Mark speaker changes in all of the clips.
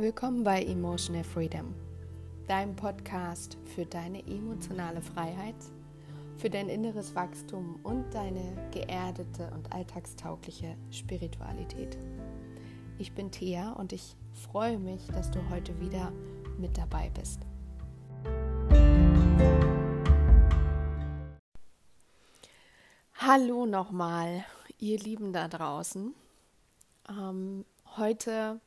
Speaker 1: Willkommen bei Emotional Freedom, deinem Podcast für deine emotionale Freiheit, für dein inneres Wachstum und deine geerdete und alltagstaugliche Spiritualität. Ich bin Thea und ich freue mich, dass du heute wieder mit dabei bist. Hallo nochmal, ihr Lieben da draußen. Ähm, heute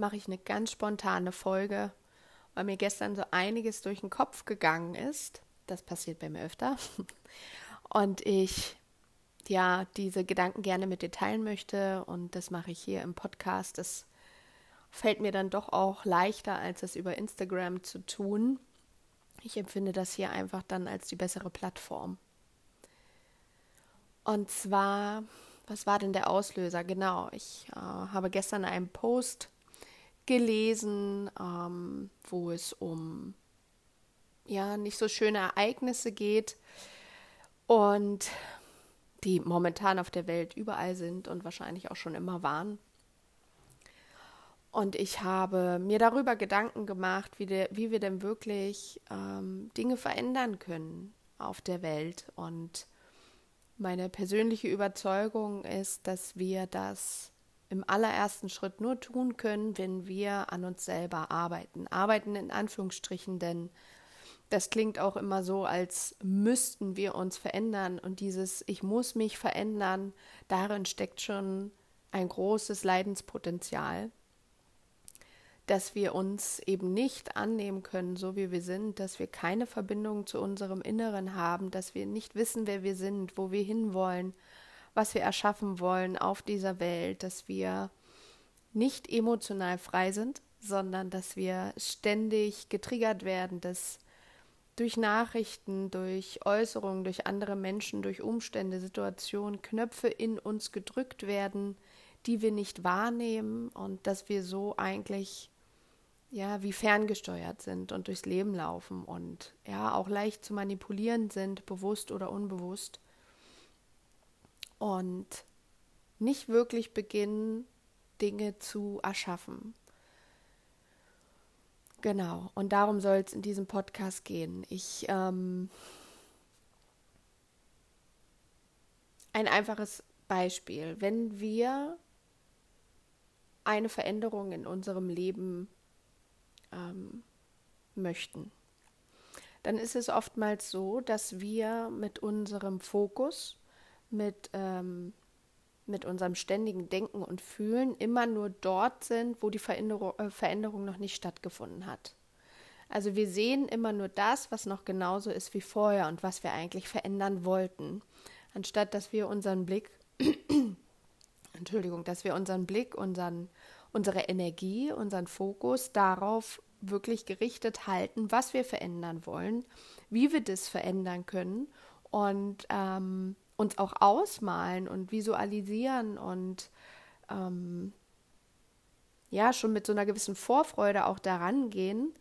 Speaker 1: mache ich eine ganz spontane Folge, weil mir gestern so einiges durch den Kopf gegangen ist. Das passiert bei mir öfter. Und ich ja diese Gedanken gerne mit dir teilen möchte und das mache ich hier im Podcast. Das fällt mir dann doch auch leichter, als es über Instagram zu tun. Ich empfinde das hier einfach dann als die bessere Plattform. Und zwar, was war denn der Auslöser? Genau, ich äh, habe gestern einen Post gelesen, ähm, wo es um ja nicht so schöne Ereignisse geht und die momentan auf der Welt überall sind und wahrscheinlich auch schon immer waren. Und ich habe mir darüber Gedanken gemacht, wie, de, wie wir denn wirklich ähm, Dinge verändern können auf der Welt. Und meine persönliche Überzeugung ist, dass wir das im allerersten Schritt nur tun können, wenn wir an uns selber arbeiten. Arbeiten in Anführungsstrichen, denn das klingt auch immer so, als müssten wir uns verändern. Und dieses Ich muss mich verändern, darin steckt schon ein großes Leidenspotenzial, dass wir uns eben nicht annehmen können, so wie wir sind, dass wir keine Verbindung zu unserem Inneren haben, dass wir nicht wissen, wer wir sind, wo wir hinwollen was wir erschaffen wollen auf dieser Welt, dass wir nicht emotional frei sind, sondern dass wir ständig getriggert werden, dass durch Nachrichten, durch Äußerungen, durch andere Menschen, durch Umstände, Situationen Knöpfe in uns gedrückt werden, die wir nicht wahrnehmen und dass wir so eigentlich ja wie ferngesteuert sind und durchs Leben laufen und ja auch leicht zu manipulieren sind, bewusst oder unbewusst und nicht wirklich beginnen, Dinge zu erschaffen. Genau, und darum soll es in diesem Podcast gehen. Ich ähm, ein einfaches Beispiel. Wenn wir eine Veränderung in unserem Leben ähm, möchten, dann ist es oftmals so, dass wir mit unserem Fokus mit, ähm, mit unserem ständigen Denken und Fühlen immer nur dort sind, wo die Veränderung, äh, Veränderung noch nicht stattgefunden hat. Also wir sehen immer nur das, was noch genauso ist wie vorher und was wir eigentlich verändern wollten, anstatt dass wir unseren Blick, Entschuldigung, dass wir unseren Blick, unseren, unsere Energie, unseren Fokus darauf wirklich gerichtet halten, was wir verändern wollen, wie wir das verändern können und ähm, uns auch ausmalen und visualisieren und ähm, ja, schon mit so einer gewissen Vorfreude auch daran gehen,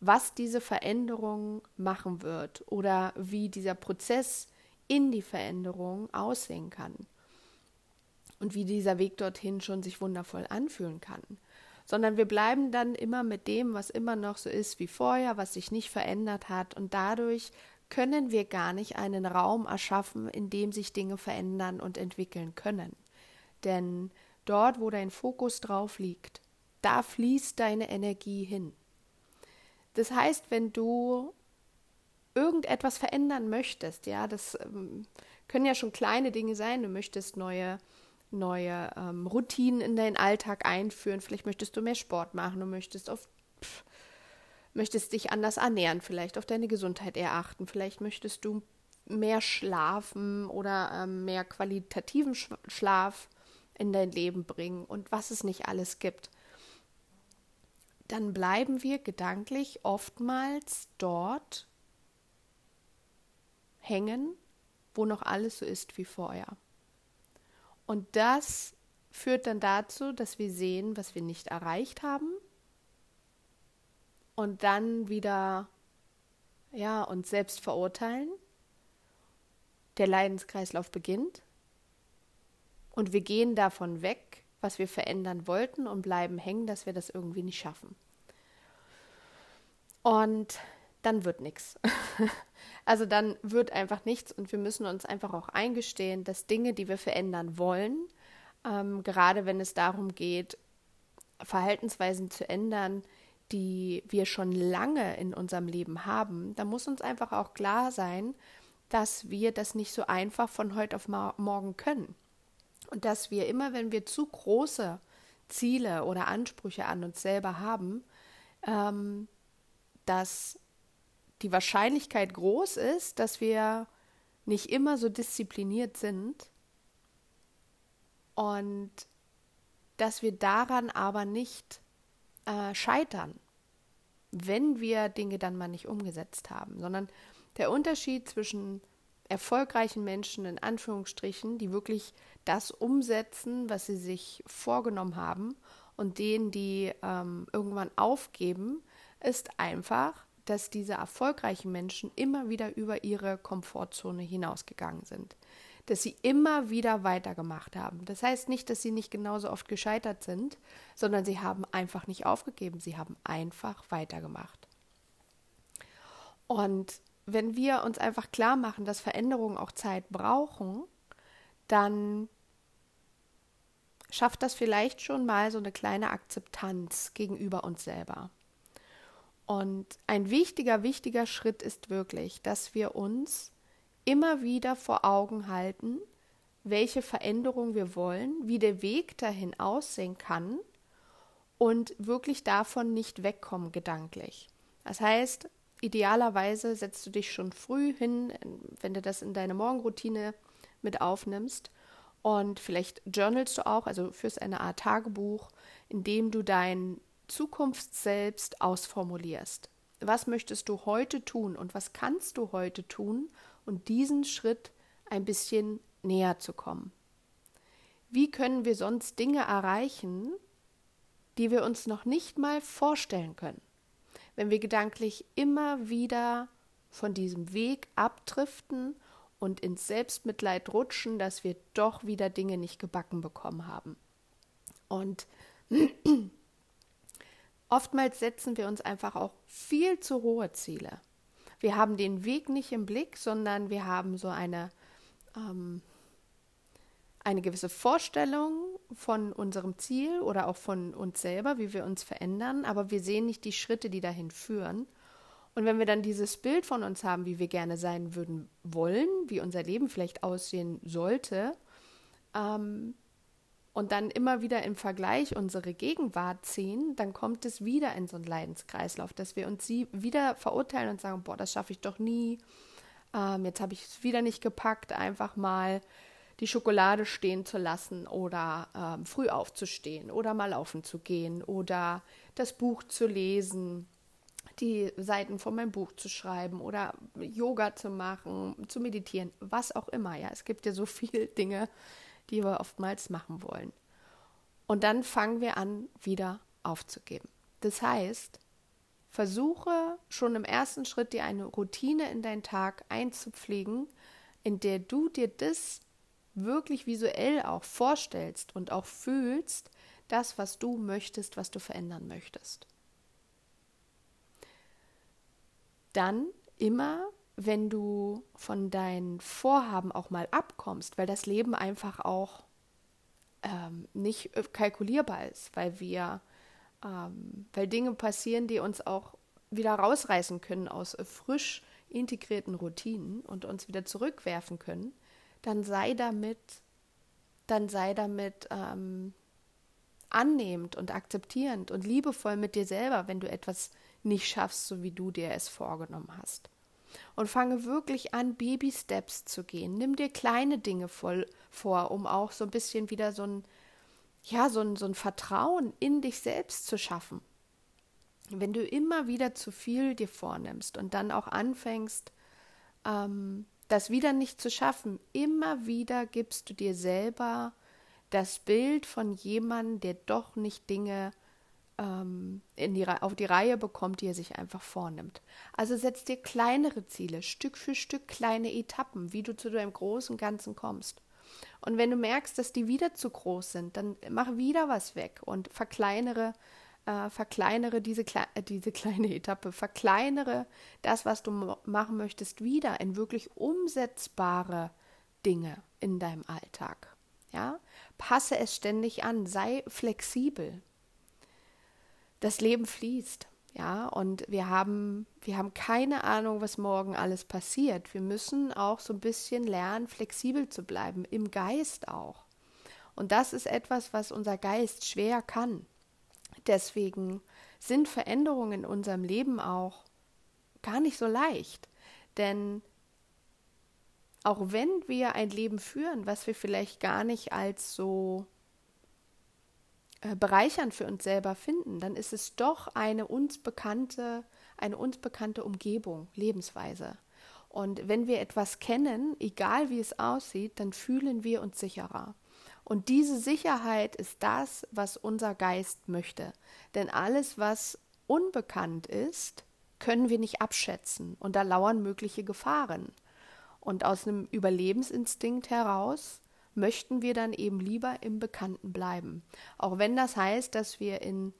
Speaker 1: was diese Veränderung machen wird oder wie dieser Prozess in die Veränderung aussehen kann und wie dieser Weg dorthin schon sich wundervoll anfühlen kann. Sondern wir bleiben dann immer mit dem, was immer noch so ist wie vorher, was sich nicht verändert hat und dadurch können wir gar nicht einen Raum erschaffen, in dem sich Dinge verändern und entwickeln können. Denn dort, wo dein Fokus drauf liegt, da fließt deine Energie hin. Das heißt, wenn du irgendetwas verändern möchtest, ja, das ähm, können ja schon kleine Dinge sein, du möchtest neue neue ähm, Routinen in deinen Alltag einführen, vielleicht möchtest du mehr Sport machen, du möchtest auf möchtest dich anders ernähren, vielleicht auf deine Gesundheit eher achten, vielleicht möchtest du mehr schlafen oder ähm, mehr qualitativen Schlaf in dein Leben bringen und was es nicht alles gibt, dann bleiben wir gedanklich oftmals dort hängen, wo noch alles so ist wie vorher. Und das führt dann dazu, dass wir sehen, was wir nicht erreicht haben und dann wieder ja uns selbst verurteilen. Der Leidenskreislauf beginnt und wir gehen davon weg, was wir verändern wollten und bleiben hängen, dass wir das irgendwie nicht schaffen. Und dann wird nichts. Also dann wird einfach nichts und wir müssen uns einfach auch eingestehen, dass Dinge, die wir verändern wollen, ähm, gerade wenn es darum geht, Verhaltensweisen zu ändern, die wir schon lange in unserem Leben haben, da muss uns einfach auch klar sein, dass wir das nicht so einfach von heute auf morgen können. Und dass wir immer, wenn wir zu große Ziele oder Ansprüche an uns selber haben, ähm, dass die Wahrscheinlichkeit groß ist, dass wir nicht immer so diszipliniert sind und dass wir daran aber nicht äh, scheitern, wenn wir Dinge dann mal nicht umgesetzt haben, sondern der Unterschied zwischen erfolgreichen Menschen in Anführungsstrichen, die wirklich das umsetzen, was sie sich vorgenommen haben, und denen, die ähm, irgendwann aufgeben, ist einfach, dass diese erfolgreichen Menschen immer wieder über ihre Komfortzone hinausgegangen sind. Dass sie immer wieder weitergemacht haben. Das heißt nicht, dass sie nicht genauso oft gescheitert sind, sondern sie haben einfach nicht aufgegeben. Sie haben einfach weitergemacht. Und wenn wir uns einfach klar machen, dass Veränderungen auch Zeit brauchen, dann schafft das vielleicht schon mal so eine kleine Akzeptanz gegenüber uns selber. Und ein wichtiger, wichtiger Schritt ist wirklich, dass wir uns immer wieder vor Augen halten, welche Veränderung wir wollen, wie der Weg dahin aussehen kann und wirklich davon nicht wegkommen gedanklich. Das heißt, idealerweise setzt du dich schon früh hin, wenn du das in deine Morgenroutine mit aufnimmst. Und vielleicht journalst du auch, also führst eine Art Tagebuch, in dem du dein Zukunftsselbst ausformulierst. Was möchtest du heute tun und was kannst du heute tun, um diesen Schritt ein bisschen näher zu kommen? Wie können wir sonst Dinge erreichen, die wir uns noch nicht mal vorstellen können? wenn wir gedanklich immer wieder von diesem Weg abdriften und ins Selbstmitleid rutschen, dass wir doch wieder Dinge nicht gebacken bekommen haben. Und oftmals setzen wir uns einfach auch viel zu hohe Ziele. Wir haben den Weg nicht im Blick, sondern wir haben so eine ähm, eine gewisse Vorstellung von unserem Ziel oder auch von uns selber, wie wir uns verändern, aber wir sehen nicht die Schritte, die dahin führen. Und wenn wir dann dieses Bild von uns haben, wie wir gerne sein würden wollen, wie unser Leben vielleicht aussehen sollte, ähm, und dann immer wieder im Vergleich unsere Gegenwart ziehen, dann kommt es wieder in so einen Leidenskreislauf, dass wir uns sie wieder verurteilen und sagen, boah, das schaffe ich doch nie, ähm, jetzt habe ich es wieder nicht gepackt, einfach mal die Schokolade stehen zu lassen oder ähm, früh aufzustehen oder mal laufen zu gehen oder das Buch zu lesen, die Seiten von meinem Buch zu schreiben oder Yoga zu machen, zu meditieren, was auch immer. Ja, es gibt ja so viele Dinge, die wir oftmals machen wollen. Und dann fangen wir an, wieder aufzugeben. Das heißt, versuche schon im ersten Schritt dir eine Routine in deinen Tag einzupflegen, in der du dir das wirklich visuell auch vorstellst und auch fühlst, das, was du möchtest, was du verändern möchtest. Dann immer, wenn du von deinen Vorhaben auch mal abkommst, weil das Leben einfach auch ähm, nicht kalkulierbar ist, weil wir, ähm, weil Dinge passieren, die uns auch wieder rausreißen können aus frisch integrierten Routinen und uns wieder zurückwerfen können, dann sei damit, dann sei damit ähm, annehmend und akzeptierend und liebevoll mit dir selber, wenn du etwas nicht schaffst, so wie du dir es vorgenommen hast. Und fange wirklich an, Baby-Steps zu gehen. Nimm dir kleine Dinge voll vor, um auch so ein bisschen wieder so ein, ja, so ein, so ein Vertrauen in dich selbst zu schaffen. Wenn du immer wieder zu viel dir vornimmst und dann auch anfängst, ähm, das wieder nicht zu schaffen. Immer wieder gibst du dir selber das Bild von jemandem, der doch nicht Dinge ähm, in die, auf die Reihe bekommt, die er sich einfach vornimmt. Also setz dir kleinere Ziele, Stück für Stück kleine Etappen, wie du zu deinem großen Ganzen kommst. Und wenn du merkst, dass die wieder zu groß sind, dann mach wieder was weg und verkleinere, äh, verkleinere diese, äh, diese kleine Etappe, verkleinere das, was du machen möchtest, wieder in wirklich umsetzbare Dinge in deinem Alltag. Ja, passe es ständig an, sei flexibel. Das Leben fließt. Ja, und wir haben, wir haben keine Ahnung, was morgen alles passiert. Wir müssen auch so ein bisschen lernen, flexibel zu bleiben, im Geist auch. Und das ist etwas, was unser Geist schwer kann. Deswegen sind Veränderungen in unserem Leben auch gar nicht so leicht. Denn auch wenn wir ein Leben führen, was wir vielleicht gar nicht als so äh, bereichernd für uns selber finden, dann ist es doch eine uns bekannte, eine uns bekannte Umgebung, Lebensweise. Und wenn wir etwas kennen, egal wie es aussieht, dann fühlen wir uns sicherer. Und diese Sicherheit ist das, was unser Geist möchte. Denn alles, was unbekannt ist, können wir nicht abschätzen und da lauern mögliche Gefahren. Und aus einem Überlebensinstinkt heraus möchten wir dann eben lieber im Bekannten bleiben. Auch wenn das heißt, dass wir in,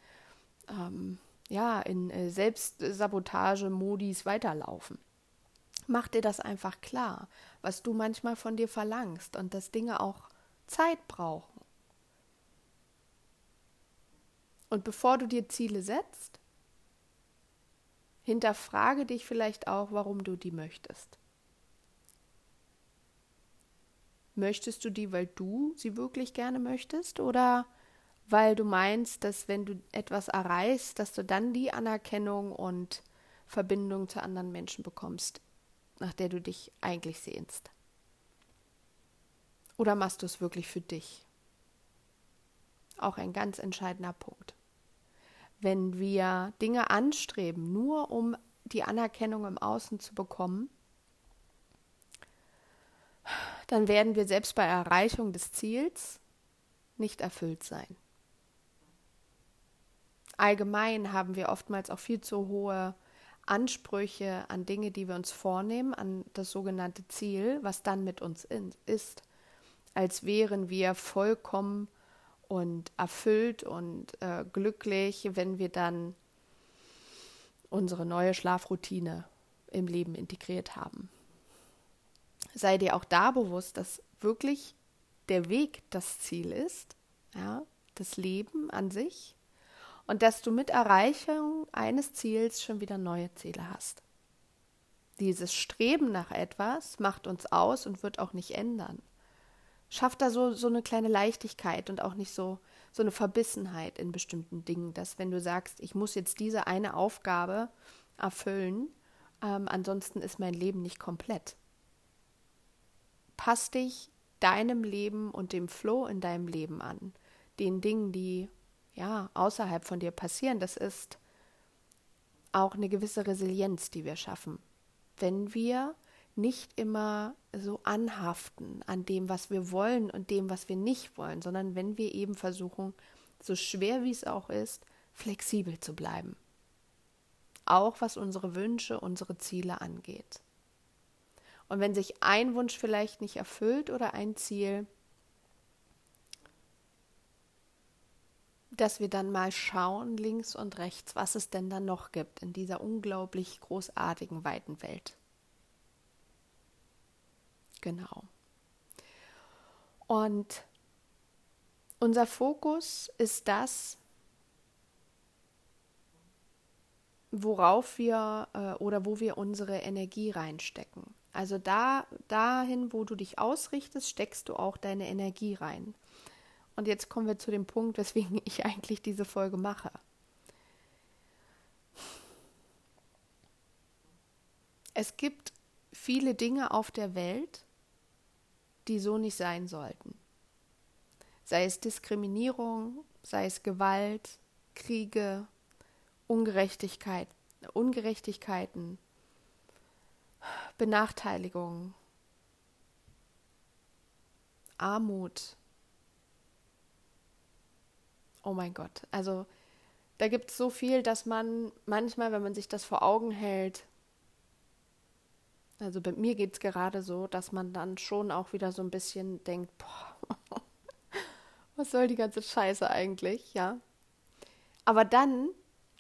Speaker 1: ähm, ja, in äh, Selbstsabotage-Modis weiterlaufen. Mach dir das einfach klar, was du manchmal von dir verlangst und dass Dinge auch Zeit brauchen. Und bevor du dir Ziele setzt, hinterfrage dich vielleicht auch, warum du die möchtest. Möchtest du die, weil du sie wirklich gerne möchtest oder weil du meinst, dass wenn du etwas erreichst, dass du dann die Anerkennung und Verbindung zu anderen Menschen bekommst, nach der du dich eigentlich sehnst? Oder machst du es wirklich für dich? Auch ein ganz entscheidender Punkt. Wenn wir Dinge anstreben, nur um die Anerkennung im Außen zu bekommen, dann werden wir selbst bei Erreichung des Ziels nicht erfüllt sein. Allgemein haben wir oftmals auch viel zu hohe Ansprüche an Dinge, die wir uns vornehmen, an das sogenannte Ziel, was dann mit uns ist, als wären wir vollkommen und erfüllt und äh, glücklich, wenn wir dann unsere neue Schlafroutine im Leben integriert haben sei dir auch da bewusst, dass wirklich der Weg das Ziel ist, ja, das Leben an sich und dass du mit Erreichung eines Ziels schon wieder neue Ziele hast. Dieses Streben nach etwas macht uns aus und wird auch nicht ändern. Schafft da so, so eine kleine Leichtigkeit und auch nicht so, so eine Verbissenheit in bestimmten Dingen, dass wenn du sagst, ich muss jetzt diese eine Aufgabe erfüllen, ähm, ansonsten ist mein Leben nicht komplett pass dich deinem Leben und dem Flow in deinem Leben an, den Dingen, die ja außerhalb von dir passieren. Das ist auch eine gewisse Resilienz, die wir schaffen, wenn wir nicht immer so anhaften an dem, was wir wollen und dem, was wir nicht wollen, sondern wenn wir eben versuchen, so schwer wie es auch ist, flexibel zu bleiben. Auch was unsere Wünsche, unsere Ziele angeht. Und wenn sich ein Wunsch vielleicht nicht erfüllt oder ein Ziel, dass wir dann mal schauen, links und rechts, was es denn dann noch gibt in dieser unglaublich großartigen, weiten Welt. Genau. Und unser Fokus ist das, worauf wir äh, oder wo wir unsere Energie reinstecken. Also da, dahin, wo du dich ausrichtest, steckst du auch deine Energie rein. Und jetzt kommen wir zu dem Punkt, weswegen ich eigentlich diese Folge mache. Es gibt viele Dinge auf der Welt, die so nicht sein sollten. Sei es Diskriminierung, sei es Gewalt, Kriege, Ungerechtigkeit, Ungerechtigkeiten, Benachteiligung, Armut. Oh mein Gott, also da gibt es so viel, dass man manchmal, wenn man sich das vor Augen hält, Also bei mir geht es gerade so, dass man dann schon auch wieder so ein bisschen denkt, boah, was soll die ganze Scheiße eigentlich, ja. Aber dann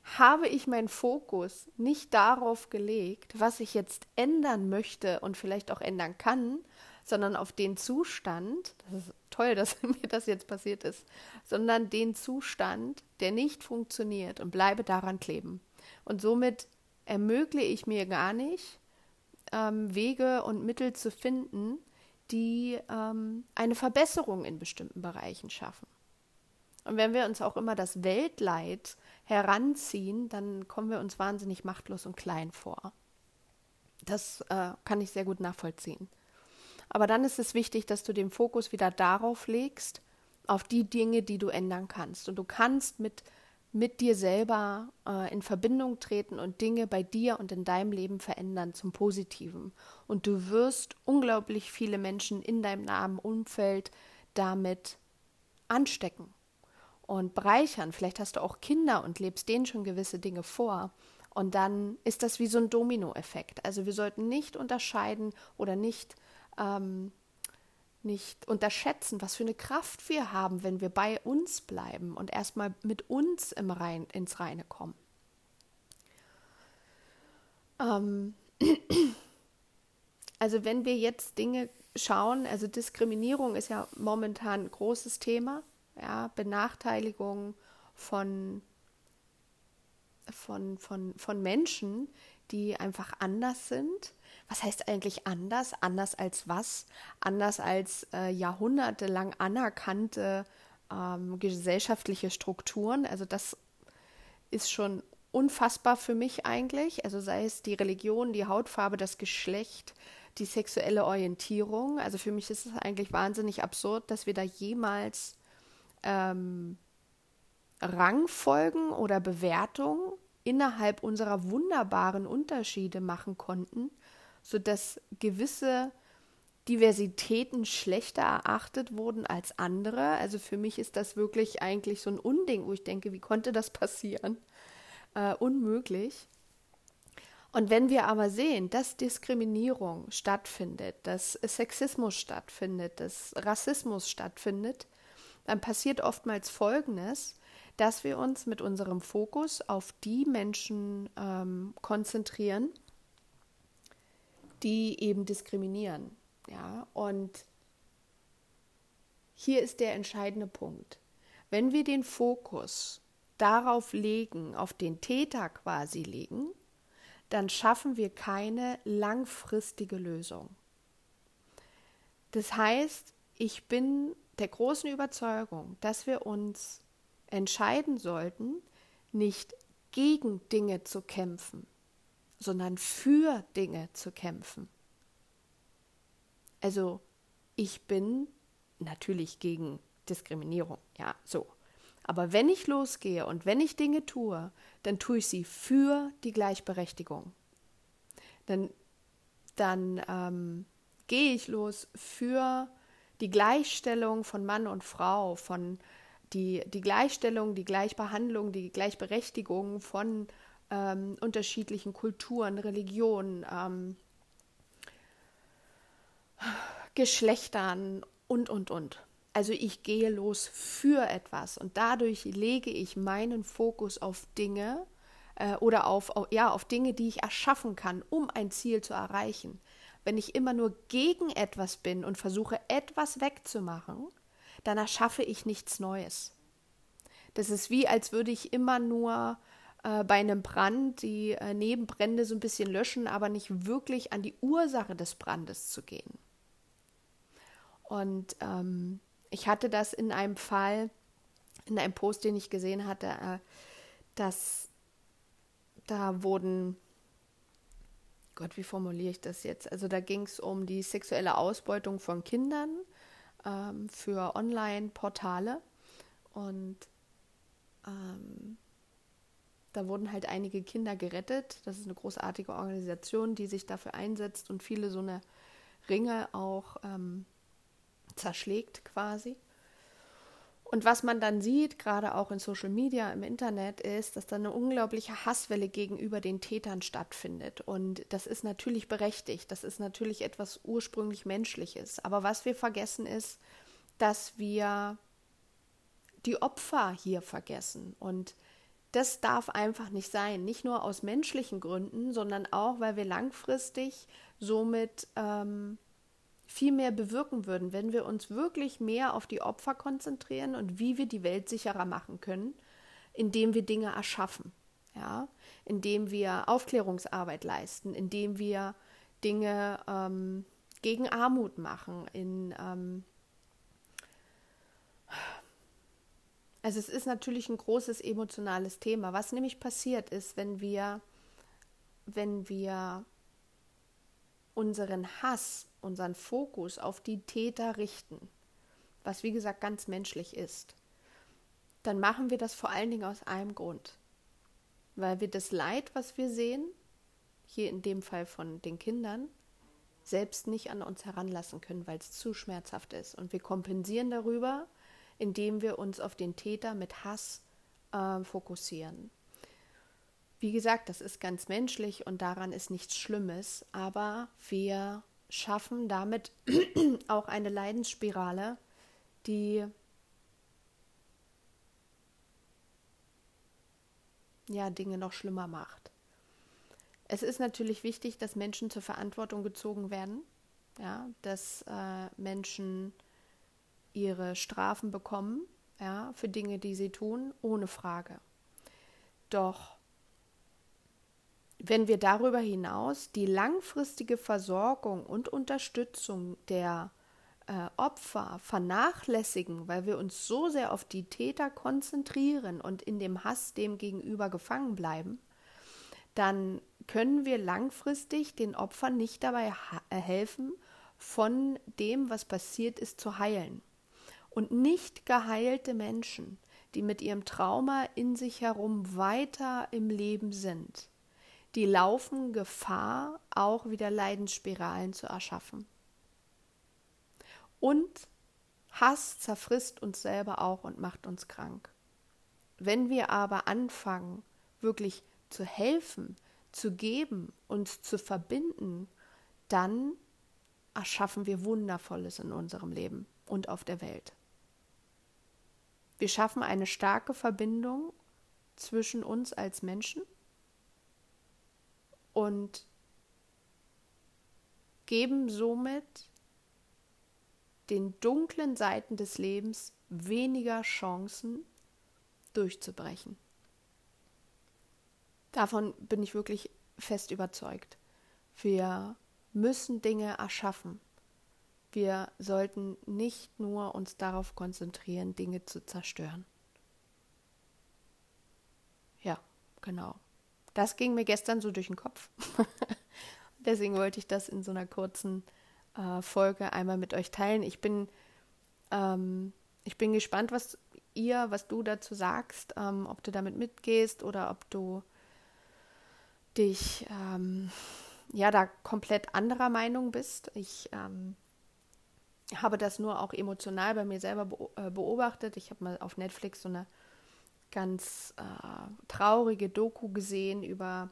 Speaker 1: habe ich meinen Fokus nicht darauf gelegt, was ich jetzt ändern möchte und vielleicht auch ändern kann, sondern auf den Zustand, das ist toll, dass mir das jetzt passiert ist, sondern den Zustand, der nicht funktioniert und bleibe daran kleben. Und somit ermögliche ich mir gar nicht, ähm, Wege und Mittel zu finden, die ähm, eine Verbesserung in bestimmten Bereichen schaffen. Und wenn wir uns auch immer das Weltleid heranziehen, dann kommen wir uns wahnsinnig machtlos und klein vor. Das äh, kann ich sehr gut nachvollziehen. Aber dann ist es wichtig, dass du den Fokus wieder darauf legst, auf die Dinge, die du ändern kannst. Und du kannst mit, mit dir selber äh, in Verbindung treten und Dinge bei dir und in deinem Leben verändern zum Positiven. Und du wirst unglaublich viele Menschen in deinem nahen Umfeld damit anstecken und bereichern. Vielleicht hast du auch Kinder und lebst denen schon gewisse Dinge vor. Und dann ist das wie so ein Dominoeffekt. Also wir sollten nicht unterscheiden oder nicht, ähm, nicht unterschätzen, was für eine Kraft wir haben, wenn wir bei uns bleiben und erstmal mit uns im Rein, ins Reine kommen. Ähm, also wenn wir jetzt Dinge schauen, also Diskriminierung ist ja momentan ein großes Thema ja, Benachteiligung von, von, von, von Menschen, die einfach anders sind. Was heißt eigentlich anders? Anders als was? Anders als äh, jahrhundertelang anerkannte ähm, gesellschaftliche Strukturen. Also das ist schon unfassbar für mich eigentlich. Also sei es die Religion, die Hautfarbe, das Geschlecht, die sexuelle Orientierung. Also für mich ist es eigentlich wahnsinnig absurd, dass wir da jemals ähm, Rangfolgen oder Bewertungen innerhalb unserer wunderbaren Unterschiede machen konnten, sodass gewisse Diversitäten schlechter erachtet wurden als andere. Also für mich ist das wirklich eigentlich so ein Unding, wo ich denke, wie konnte das passieren? Äh, unmöglich. Und wenn wir aber sehen, dass Diskriminierung stattfindet, dass Sexismus stattfindet, dass Rassismus stattfindet, dann passiert oftmals Folgendes, dass wir uns mit unserem Fokus auf die Menschen ähm, konzentrieren, die eben diskriminieren. Ja, und hier ist der entscheidende Punkt. Wenn wir den Fokus darauf legen, auf den Täter quasi legen, dann schaffen wir keine langfristige Lösung. Das heißt, ich bin der großen Überzeugung, dass wir uns entscheiden sollten, nicht gegen Dinge zu kämpfen, sondern für Dinge zu kämpfen. Also ich bin natürlich gegen Diskriminierung, ja, so. Aber wenn ich losgehe und wenn ich Dinge tue, dann tue ich sie für die Gleichberechtigung. Dann, dann ähm, gehe ich los für die Gleichstellung von Mann und Frau, von die, die Gleichstellung, die Gleichbehandlung, die Gleichberechtigung von ähm, unterschiedlichen Kulturen, Religionen, ähm, Geschlechtern und, und, und. Also ich gehe los für etwas und dadurch lege ich meinen Fokus auf Dinge äh, oder auf, ja, auf Dinge, die ich erschaffen kann, um ein Ziel zu erreichen. Wenn ich immer nur gegen etwas bin und versuche, etwas wegzumachen, dann erschaffe ich nichts Neues. Das ist wie, als würde ich immer nur äh, bei einem Brand die äh, Nebenbrände so ein bisschen löschen, aber nicht wirklich an die Ursache des Brandes zu gehen. Und ähm, ich hatte das in einem Fall, in einem Post, den ich gesehen hatte, äh, dass da wurden Gott, wie formuliere ich das jetzt? Also da ging es um die sexuelle Ausbeutung von Kindern ähm, für Online-Portale und ähm, da wurden halt einige Kinder gerettet. Das ist eine großartige Organisation, die sich dafür einsetzt und viele so eine Ringe auch ähm, zerschlägt quasi. Und was man dann sieht, gerade auch in Social Media, im Internet, ist, dass da eine unglaubliche Hasswelle gegenüber den Tätern stattfindet. Und das ist natürlich berechtigt. Das ist natürlich etwas ursprünglich Menschliches. Aber was wir vergessen ist, dass wir die Opfer hier vergessen. Und das darf einfach nicht sein. Nicht nur aus menschlichen Gründen, sondern auch, weil wir langfristig somit ähm, viel mehr bewirken würden, wenn wir uns wirklich mehr auf die Opfer konzentrieren und wie wir die Welt sicherer machen können, indem wir Dinge erschaffen, ja, indem wir Aufklärungsarbeit leisten, indem wir Dinge ähm, gegen Armut machen, in ähm, also es ist natürlich ein großes emotionales Thema. Was nämlich passiert ist, wenn wir, wenn wir unseren Hass unseren Fokus auf die Täter richten, was wie gesagt ganz menschlich ist, dann machen wir das vor allen Dingen aus einem Grund. Weil wir das Leid, was wir sehen, hier in dem Fall von den Kindern, selbst nicht an uns heranlassen können, weil es zu schmerzhaft ist. Und wir kompensieren darüber, indem wir uns auf den Täter mit Hass äh, fokussieren. Wie gesagt, das ist ganz menschlich und daran ist nichts Schlimmes, aber wir schaffen damit auch eine Leidensspirale, die ja Dinge noch schlimmer macht. Es ist natürlich wichtig, dass Menschen zur Verantwortung gezogen werden, ja, dass äh, Menschen ihre Strafen bekommen, ja, für Dinge, die sie tun, ohne Frage. Doch wenn wir darüber hinaus die langfristige Versorgung und Unterstützung der äh, Opfer vernachlässigen, weil wir uns so sehr auf die Täter konzentrieren und in dem Hass dem gegenüber gefangen bleiben, dann können wir langfristig den Opfern nicht dabei äh, helfen, von dem, was passiert ist, zu heilen. Und nicht geheilte Menschen, die mit ihrem Trauma in sich herum weiter im Leben sind, die laufen Gefahr, auch wieder Leidensspiralen zu erschaffen. Und Hass zerfrisst uns selber auch und macht uns krank. Wenn wir aber anfangen, wirklich zu helfen, zu geben, uns zu verbinden, dann erschaffen wir Wundervolles in unserem Leben und auf der Welt. Wir schaffen eine starke Verbindung zwischen uns als Menschen und geben somit den dunklen Seiten des Lebens weniger Chancen durchzubrechen. Davon bin ich wirklich fest überzeugt. Wir müssen Dinge erschaffen. Wir sollten nicht nur uns darauf konzentrieren, Dinge zu zerstören. Ja, genau. Das ging mir gestern so durch den Kopf. Deswegen wollte ich das in so einer kurzen äh, Folge einmal mit euch teilen. Ich bin, ähm, ich bin gespannt, was ihr, was du dazu sagst, ähm, ob du damit mitgehst oder ob du dich ähm, ja da komplett anderer Meinung bist. Ich ähm, habe das nur auch emotional bei mir selber äh, beobachtet. Ich habe mal auf Netflix so eine ganz äh, traurige Doku gesehen über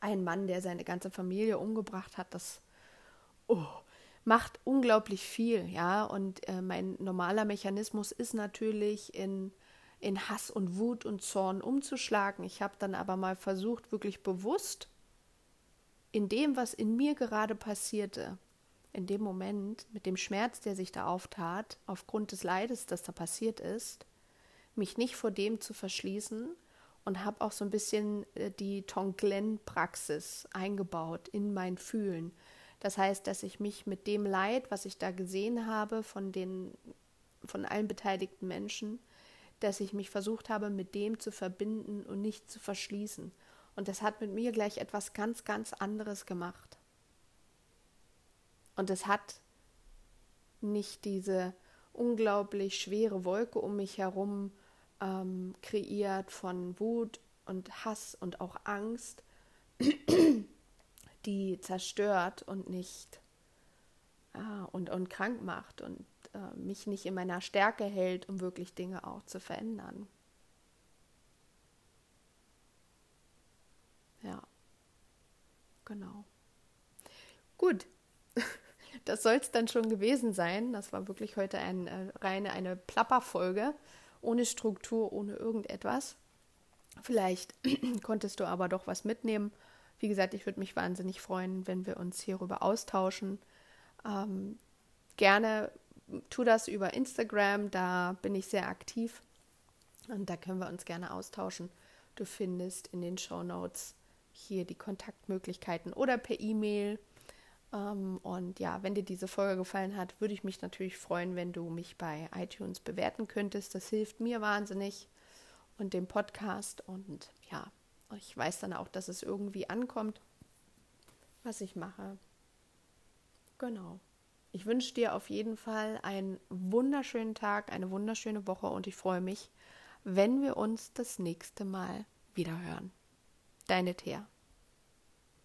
Speaker 1: einen Mann, der seine ganze Familie umgebracht hat. Das oh, macht unglaublich viel, ja. Und äh, mein normaler Mechanismus ist natürlich in, in Hass und Wut und Zorn umzuschlagen. Ich habe dann aber mal versucht, wirklich bewusst in dem, was in mir gerade passierte, in dem Moment, mit dem Schmerz, der sich da auftat, aufgrund des Leides, das da passiert ist, mich nicht vor dem zu verschließen und habe auch so ein bisschen äh, die Tonglen-Praxis eingebaut in mein Fühlen. Das heißt, dass ich mich mit dem Leid, was ich da gesehen habe von den von allen beteiligten Menschen, dass ich mich versucht habe, mit dem zu verbinden und nicht zu verschließen. Und das hat mit mir gleich etwas ganz, ganz anderes gemacht. Und es hat nicht diese unglaublich schwere Wolke um mich herum ähm, kreiert von Wut und Hass und auch Angst, die zerstört und nicht ah, und, und krank macht und äh, mich nicht in meiner Stärke hält, um wirklich Dinge auch zu verändern. Ja, genau. Gut, das soll es dann schon gewesen sein. Das war wirklich heute ein, äh, reine eine Plapperfolge, ohne Struktur, ohne irgendetwas. Vielleicht konntest du aber doch was mitnehmen. Wie gesagt, ich würde mich wahnsinnig freuen, wenn wir uns hierüber austauschen. Ähm, gerne tu das über Instagram, da bin ich sehr aktiv und da können wir uns gerne austauschen. Du findest in den Show Notes hier die Kontaktmöglichkeiten oder per E-Mail. Ähm, und ja, wenn dir diese Folge gefallen hat, würde ich mich natürlich freuen, wenn du mich bei iTunes bewerten könntest. Das hilft mir wahnsinnig und dem Podcast. Und ja, ich weiß dann auch, dass es irgendwie ankommt, was ich mache. Genau. Ich wünsche dir auf jeden Fall einen wunderschönen Tag, eine wunderschöne Woche und ich freue mich, wenn wir uns das nächste Mal wieder hören. Deine Thea.